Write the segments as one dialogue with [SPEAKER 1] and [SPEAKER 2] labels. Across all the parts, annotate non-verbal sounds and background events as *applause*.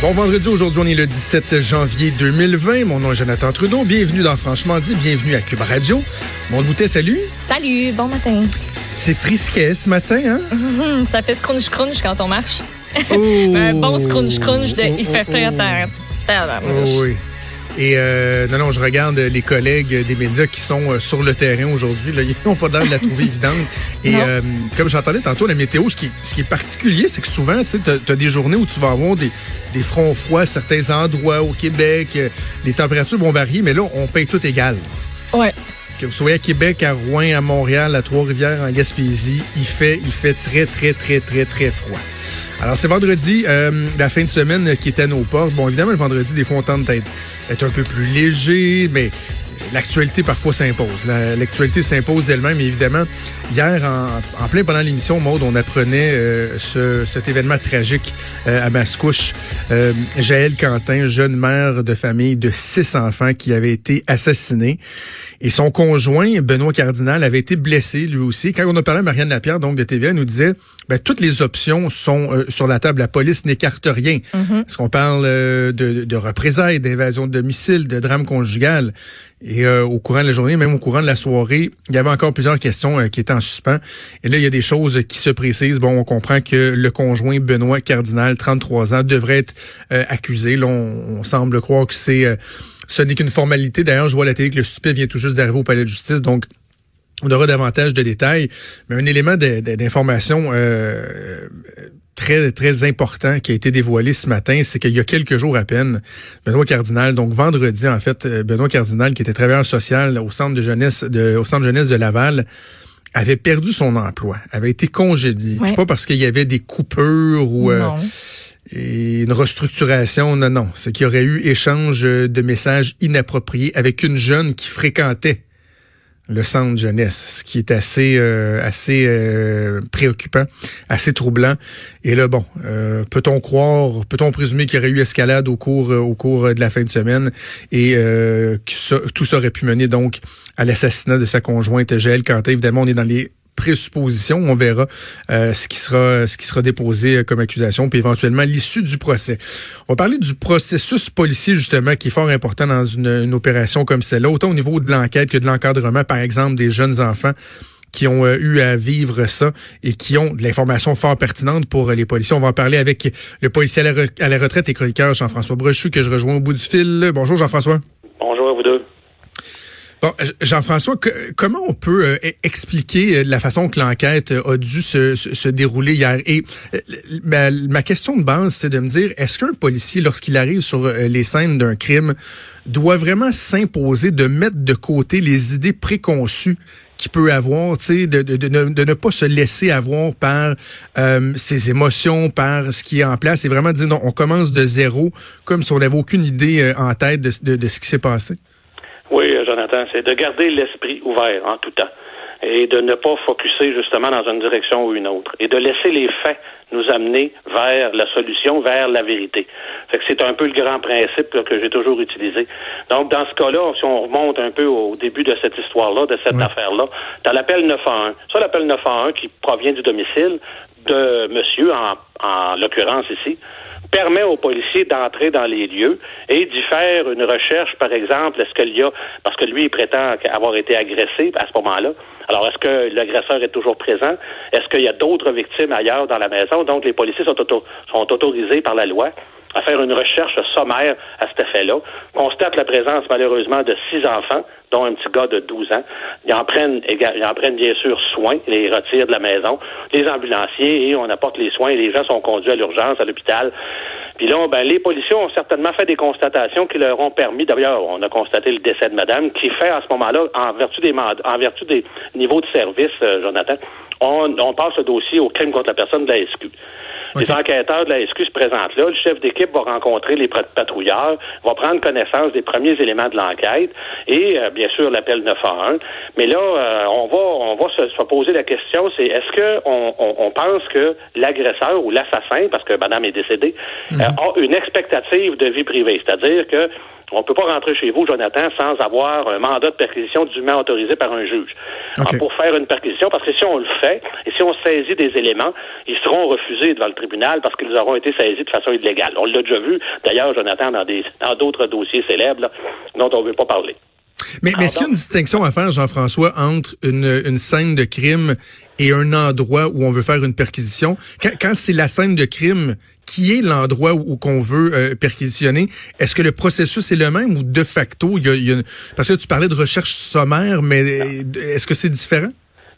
[SPEAKER 1] Bon vendredi, aujourd'hui on est le 17 janvier 2020. Mon nom est Jonathan Trudeau. Bienvenue dans Franchement dit, bienvenue à Cube Radio. Mon boutet, salut.
[SPEAKER 2] Salut, bon matin.
[SPEAKER 1] C'est frisquet ce matin, hein?
[SPEAKER 2] Mhm, ça fait scrunch crunch quand on marche.
[SPEAKER 1] Oh. *laughs*
[SPEAKER 2] Un bon scrunch crunch de
[SPEAKER 1] Oh,
[SPEAKER 2] il fait
[SPEAKER 1] oh,
[SPEAKER 2] frais
[SPEAKER 1] oh.
[SPEAKER 2] à terre.
[SPEAKER 1] Oh, oui. Et euh, non, non, je regarde les collègues des médias qui sont euh, sur le terrain aujourd'hui. *laughs* Ils n'ont pas l'air de la trouver évidente. Et euh, comme j'entendais tantôt, la météo, ce qui, ce qui est particulier, c'est que souvent, tu as, des journées où tu vas avoir des, des fronts froids à certains endroits au Québec. les températures vont varier, mais là, on paye tout égal.
[SPEAKER 2] Ouais.
[SPEAKER 1] Que vous soyez à Québec, à Rouen, à Montréal, à Trois-Rivières, en Gaspésie, il fait, il fait très, très, très, très, très froid. Alors, c'est vendredi, euh, la fin de semaine qui est à nos portes. Bon, évidemment, le vendredi, des fois, on tente d'être être un peu plus léger, mais l'actualité parfois s'impose. La- L'actualité s'impose d'elle-même, évidemment. Hier, en, plein pendant l'émission, Maude, on apprenait euh, ce- cet événement tragique euh, à Mascouche. Euh, Jaël Quentin, jeune mère de famille de six enfants qui avait été assassiné. Et son conjoint, Benoît Cardinal, avait été blessé lui aussi. Quand on a parlé à Marianne Lapierre, donc de TVA, elle nous disait, ben, toutes les options sont euh, sur la table. La police n'écarte rien. Est-ce qu'on parle euh, de, de représailles, d'invasion de domicile, de drame conjugal? Et euh, au courant de la journée, même au courant de la soirée, il y avait encore plusieurs questions euh, qui étaient en suspens. Et là, il y a des choses qui se précisent. Bon, on comprend que le conjoint Benoît Cardinal, 33 ans, devrait être euh, accusé. Là, on, on semble croire que c'est euh, ce n'est qu'une formalité. D'ailleurs, je vois à la télé que le suspect vient tout juste d'arriver au palais de justice, donc on aura davantage de détails. Mais un élément d'information euh, très très important qui a été dévoilé ce matin, c'est qu'il y a quelques jours à peine, Benoît Cardinal, donc vendredi en fait, euh, Benoît Cardinal qui était travailleur social au centre de jeunesse de, au centre jeunesse de Laval avait perdu son emploi, avait été congédié.
[SPEAKER 2] Ouais.
[SPEAKER 1] Pas parce qu'il y avait des coupures ou euh, une restructuration, non, non. C'est qu'il y aurait eu échange de messages inappropriés avec une jeune qui fréquentait le centre jeunesse, ce qui est assez euh, assez euh, préoccupant, assez troublant. Et là, bon, euh, peut-on croire, peut-on présumer qu'il y aurait eu escalade au cours au cours de la fin de semaine? Et que tout ça aurait pu mener donc à l'assassinat de sa conjointe Jaël Quentin. Évidemment, on est dans les présuppositions. On verra euh, ce qui sera ce qui sera déposé euh, comme accusation, puis éventuellement l'issue du procès. On va parler du processus policier justement qui est fort important dans une, une opération comme celle-là, autant au niveau de l'enquête que de l'encadrement, par exemple, des jeunes enfants qui ont euh, eu à vivre ça et qui ont de l'information fort pertinente pour euh, les policiers. On va en parler avec le policier à la, retraite et chroniqueur Jean-François Brochu que je rejoins au bout du fil. Bonjour Jean-François.
[SPEAKER 3] Bonjour à vous deux.
[SPEAKER 1] J- Jean-François, comment on peut euh, e- expliquer euh, la façon que l'enquête euh, a dû se, dérouler hier? Et euh, ma, question de base, c'est de me dire, est-ce qu'un policier, lorsqu'il arrive sur euh, les scènes d'un crime, doit vraiment s'imposer de mettre de côté les idées préconçues qu'il peut avoir, de, de, de, ne, de ne pas se laisser avoir par euh, ses émotions, par ce qui est en place, et vraiment dire, non, on commence de zéro, comme si on n'avait aucune idée euh, en tête de ce qui s'est passé?
[SPEAKER 3] Oui, Jonathan, c'est de garder l'esprit ouvert en tout temps et de ne pas focuser justement dans une direction ou une autre et de laisser les faits nous amener vers la solution, vers la vérité. Fait que c'est un peu le grand principe là, que j'ai toujours utilisé. Donc, dans ce cas-là, si on remonte un peu au début de cette histoire-là, de cette affaire-là, dans l'appel 911, ça, l'appel 911 qui provient du domicile de monsieur, en, en l'occurrence ici, permet aux policiers d'entrer dans les lieux et d'y faire une recherche, par exemple, est-ce qu'il y a, parce que lui, il prétend avoir été agressé à ce moment-là. Alors, est-ce que l'agresseur est toujours présent? Est-ce qu'il y a d'autres victimes ailleurs dans la maison? Donc, les policiers sont, auto- sont autorisés par la loi à faire une recherche sommaire à cet effet-là. Constate la présence, malheureusement, de six enfants, dont un petit gars de 12 ans. Ils en prennent, ils en prennent bien sûr soin, ils les retirent de la maison, les ambulanciers, et on apporte les soins, et les gens sont conduits à l'urgence, à l'hôpital. Puis là, ben, les policiers ont certainement fait des constatations qui leur ont permis, d'ailleurs, on a constaté le décès de madame, qui fait à ce moment-là, en vertu des en vertu des niveaux de service, euh, Jonathan, on, on passe le dossier au crime contre la personne de la SQ. Les enquêteurs de la SQ se présentent là. Le chef d'équipe va rencontrer les pat- patrouilleurs, va prendre connaissance des premiers éléments de l'enquête et, euh, bien sûr, l'appel 911. Mais là, euh, on va, on va se, se poser la question, c'est est-ce que on, on- on pense que l'agresseur ou l'assassin, parce que madame est décédée, euh, a une expectative de vie privée, c'est-à-dire que on peut pas rentrer chez vous, Jonathan, sans avoir un mandat de perquisition dûment autorisé par un juge. Alors, pour faire une perquisition, parce que si on le fait, et si on saisit des éléments, ils seront refusés devant le tribunal parce qu'ils auront été saisis de façon illégale. On l'a déjà vu, d'ailleurs, Jonathan, dans des dans d'autres dossiers célèbres là, dont on ne veut pas parler.
[SPEAKER 1] Mais, mais est-ce qu'il y a une distinction à faire, Jean-François, entre une, une scène de crime et un endroit où on veut faire une perquisition? Quand, quand c'est la scène de crime qui est l'endroit où, où qu'on veut euh, perquisitionner, est-ce que le processus est le même ou de facto, il y a, il y a parce que tu parlais de recherche sommaire, mais euh, est-ce que c'est différent?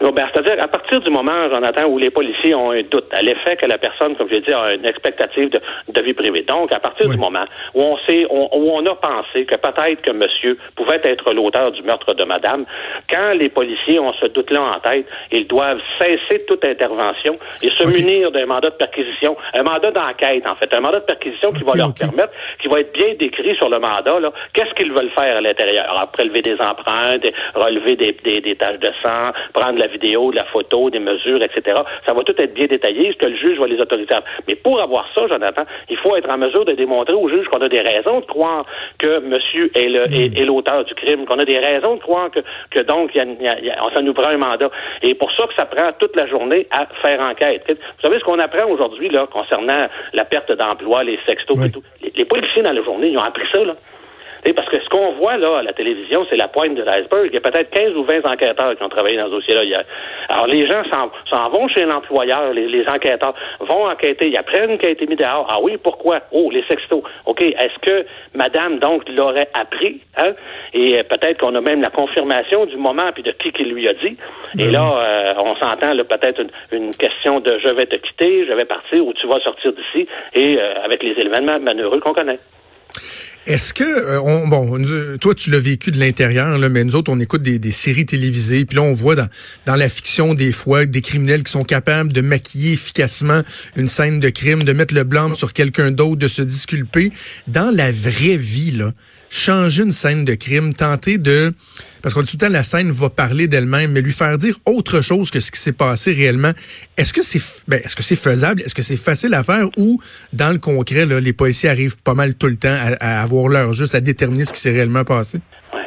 [SPEAKER 3] Non, ben, C'est-à-dire, à partir du moment, Jonathan, où les policiers ont un doute à l'effet que la personne, comme je l'ai dit, a une expectative de, de vie privée. Donc, à partir
[SPEAKER 1] Oui.
[SPEAKER 3] du moment où on sait, on, où on a pensé que peut-être que monsieur pouvait être l'auteur du meurtre de madame, quand les policiers ont ce doute-là en tête, ils doivent cesser toute intervention et se munir d'un mandat de perquisition, un mandat d'enquête, en fait, un mandat de perquisition qui va leur permettre, qui va être bien décrit sur le mandat, là, qu'est-ce qu'ils veulent faire à l'intérieur? Alors, prélever des empreintes, relever des, des, des taches de sang, prendre la vidéo, de la photo, des mesures, etc. Ça va tout être bien détaillé, ce que le juge va les autoriser. Mais pour avoir ça, Jonathan, il faut être en mesure de démontrer au juge qu'on a des raisons de croire que monsieur est le- est- est l'auteur du crime, qu'on a des raisons de croire que, que donc, il y a- il y a- il y a- ça nous prend un mandat. Et pour ça que ça prend toute la journée à faire enquête. Vous savez ce qu'on apprend aujourd'hui, là, concernant la perte d'emploi, les sextos
[SPEAKER 1] Oui.
[SPEAKER 3] et tout? Les, les policiers dans la journée, ils ont appris ça, là. Parce que ce qu'on voit là à la télévision, c'est la pointe de l'iceberg. Il y a peut-être 15 ou 20 enquêteurs qui ont travaillé dans ce dossier-là hier. Alors les gens s'en, s'en vont chez l'employeur, les, les enquêteurs vont enquêter, ils apprennent qu'il a été mis dehors. Ah oui, pourquoi? Oh, les sextos. OK, est-ce que madame donc l'aurait appris? Hein? Et peut-être qu'on a même la confirmation du moment puis de qui qui lui a dit. Et là, euh, on s'entend peut-être une, une question de je vais te quitter, je vais partir ou tu vas sortir d'ici et euh, avec les événements malheureux qu'on connaît.
[SPEAKER 1] Est-ce que euh, on, bon, toi tu l'as vécu de l'intérieur, là, mais nous autres on écoute des, des séries télévisées, puis là on voit dans dans la fiction des fois des criminels qui sont capables de maquiller efficacement une scène de crime, de mettre le blâme sur quelqu'un d'autre, de se disculper. Dans la vraie vie, là, changer une scène de crime, tenter de parce qu'on dit tout le temps la scène va parler d'elle-même, mais lui faire dire autre chose que ce qui s'est passé réellement. Est-ce que c'est ben, est-ce que c'est faisable, est-ce que c'est facile à faire ou dans le concret là, les policiers arrivent pas mal tout le temps à, à avoir juste à déterminer ce qui s'est réellement passé?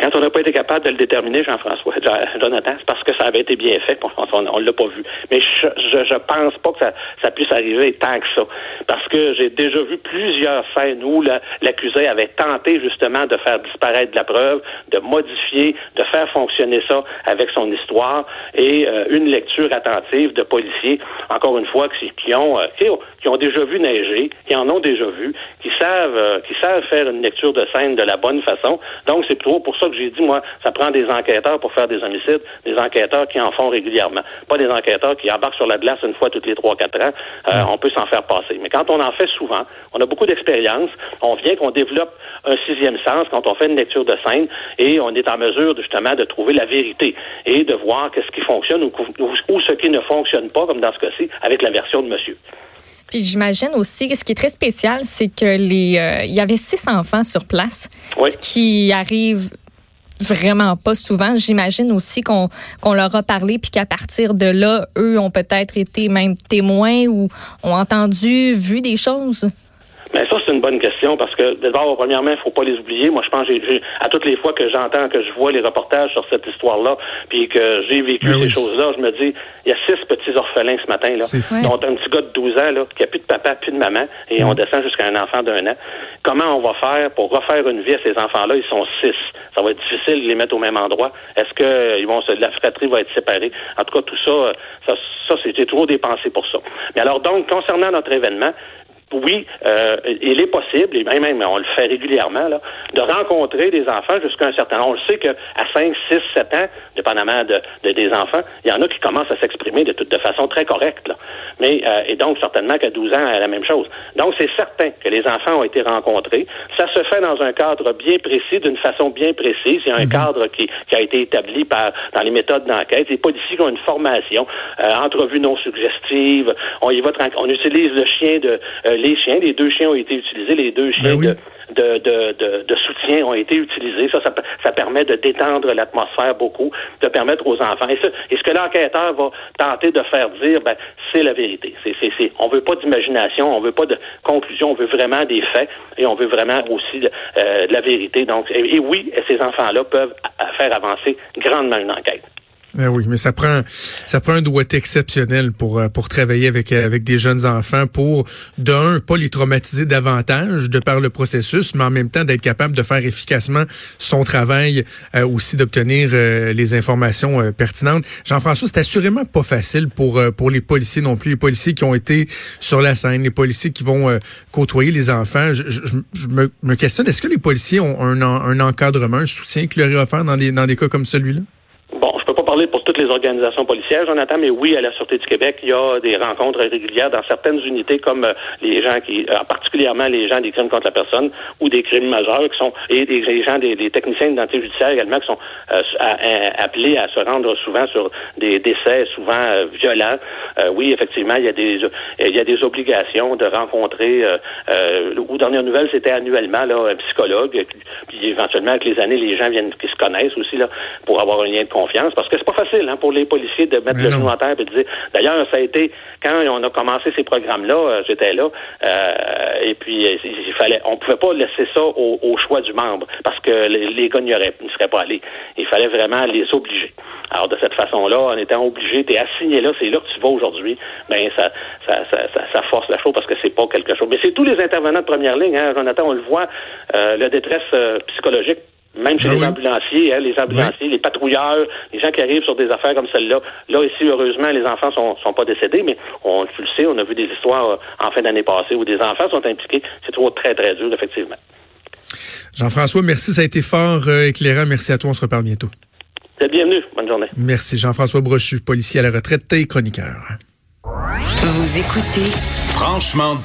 [SPEAKER 3] Quand on n'a pas été capable de le déterminer, Jean-François, Jo- Jonathan, c'est parce que ça avait été bien fait, on ne l'a pas vu. Mais je, je, je pense pas que ça, ça puisse arriver tant que ça. Parce que j'ai déjà vu plusieurs scènes où la- l'accusé avait tenté justement de faire disparaître la preuve, de modifier, de faire fonctionner ça avec son histoire et euh, une lecture attentive de policiers, encore une fois, qui, qui ont, euh, qui ont qui ont déjà vu neiger, qui en ont déjà vu, qui savent euh, qui savent faire une lecture de scène de la bonne façon. Donc c'est plutôt pour ça que j'ai dit moi, ça prend des enquêteurs pour faire des homicides, des enquêteurs qui en font régulièrement, pas des enquêteurs qui embarquent sur la glace une fois toutes les trois quatre ans. Euh, on peut s'en faire passer, mais quand on en fait souvent, on a beaucoup d'expérience. On vient qu'on développe un sixième sens quand on fait une lecture de scène et on est en mesure de, justement de trouver la vérité et de voir qu'est-ce qui fonctionne ou, ou- ou ce qui ne fonctionne pas, comme dans ce cas-ci, avec la version de monsieur.
[SPEAKER 2] Puis j'imagine aussi, ce qui est très spécial, c'est que les, euh, il y avait six enfants sur place,
[SPEAKER 3] Oui.
[SPEAKER 2] ce qui arrive vraiment pas souvent. J'imagine aussi qu'on qu'on leur a parlé puis qu'à partir de là, eux ont peut-être été même témoins ou ont entendu, vu des choses.
[SPEAKER 3] Mais ça, c'est une bonne question parce que d'abord, premièrement, il faut pas les oublier. Moi, je pense que j'ai- j'ai- à toutes les fois que j'entends, que je vois les reportages sur cette histoire-là, puis que j'ai vécu
[SPEAKER 1] Ben
[SPEAKER 3] ces choses-là, je me dis, il y a six petits orphelins ce matin, là,
[SPEAKER 1] C'est
[SPEAKER 3] dont un petit gars de 12 ans, là, qui a plus de papa, plus de maman, et on descend jusqu'à un enfant d'un an. Comment on va faire pour refaire une vie à ces enfants-là? Ils sont six. Ça va être difficile de les mettre au même endroit. Est-ce que euh, ils vont se, la fratrie va être séparée? En tout cas, tout ça, euh, ça, ça c'était trop dépensé pour ça. Mais alors, donc, concernant notre événement, oui, euh, il est possible, et même, même on le fait régulièrement, là, de rencontrer des enfants jusqu'à un certain âge. On le sait qu'à 5, 6, 7 ans, dépendamment de, de- des enfants, il y en a qui commencent à s'exprimer de, toute- de façon très correcte. Là. Mais euh, et donc certainement qu'à 12 ans, la même chose. Donc c'est certain que les enfants ont été rencontrés. Ça se fait dans un cadre bien précis, d'une façon bien précise. Il y a un cadre qui, qui a été établi par dans les méthodes d'enquête. Les policiers qui ont une formation, euh, entrevue non suggestive. On y va tranquille. On utilise le chien de euh, les chiens, les deux chiens ont été utilisés, les deux chiens
[SPEAKER 1] Ben oui.
[SPEAKER 3] de de, de, de, de soutien ont été utilisés. Ça, ça, ça permet de détendre l'atmosphère beaucoup, de permettre aux enfants. Et, et ce que l'enquêteur va tenter de faire dire, ben, c'est la vérité. C'est, c'est, c'est, on veut pas d'imagination, on veut pas de conclusion, on veut vraiment des faits et on veut vraiment aussi de, euh, de la vérité. Donc, et, et oui, ces enfants-là peuvent faire avancer grandement une enquête.
[SPEAKER 1] Ben oui, mais ça prend ça prend un doigté exceptionnel pour euh, pour travailler avec euh, avec des jeunes enfants pour d'un pas les traumatiser davantage de par le processus, mais en même temps d'être capable de faire efficacement son travail euh, aussi d'obtenir euh, les informations euh, pertinentes. Jean-François, c'est assurément pas facile pour euh, pour les policiers non plus, les policiers qui ont été sur la scène, les policiers qui vont côtoyer les enfants. Je, je- je me, me questionne, est-ce que les policiers ont un, un encadrement, un soutien qui leur est offert dans des dans des cas comme celui-là?
[SPEAKER 3] Bon, je peux pas parler pour toutes les organisations policières, Jonathan, mais oui, à la Sûreté du Québec, il y a des rencontres régulières dans certaines unités, comme euh, les gens qui, euh, particulièrement les gens des crimes contre la personne ou des crimes majeurs, qui sont et les gens des, des techniciens d'identité judiciaire également, qui sont euh, appelés à se rendre souvent sur des décès souvent violents. Oui, effectivement, il y a des il y a des obligations de rencontrer. Aux dernières nouvelles, c'était annuellement un psychologue, puis éventuellement avec les années, les gens viennent qui se connaissent aussi là pour avoir un lien de confiance, parce que c'est pas facile hein, pour les policiers de mettre
[SPEAKER 1] Mais
[SPEAKER 3] le genou en terre et de dire. D'ailleurs, ça a été quand on a commencé ces programmes-là, euh, j'étais là, euh, et puis euh, il fallait, on pouvait pas laisser ça au, au choix du membre, parce que les, les gars n'y seraient pas allés. Il fallait vraiment les obliger. Alors de cette façon-là, en étant obligé, t'es assigné là, c'est là que tu vas aujourd'hui. Ben ça, ça, ça, ça, ça force la chose parce que c'est pas quelque chose. Mais c'est tous les intervenants de première ligne, hein, Jonathan, on le voit, euh, la détresse euh, psychologique même chez
[SPEAKER 1] Ah
[SPEAKER 3] les
[SPEAKER 1] oui.
[SPEAKER 3] ambulanciers, hein, les ambulanciers, les patrouilleurs, les gens qui arrivent sur des affaires comme celle-là. Là, ici, heureusement, les enfants sont, sont pas décédés, mais on, tu le sais, on a vu des histoires euh, en fin d'année passée où des enfants sont impliqués. C'est toujours très, très dur, effectivement.
[SPEAKER 1] Jean-François, merci, ça a été fort euh, éclairant. Merci à toi, on se reparle bientôt.
[SPEAKER 3] Vous êtes bienvenue. Bonne journée.
[SPEAKER 1] Merci. Jean-François Brochu, policier à la retraite et chroniqueur.
[SPEAKER 4] Vous écoutez
[SPEAKER 5] Franchement dit.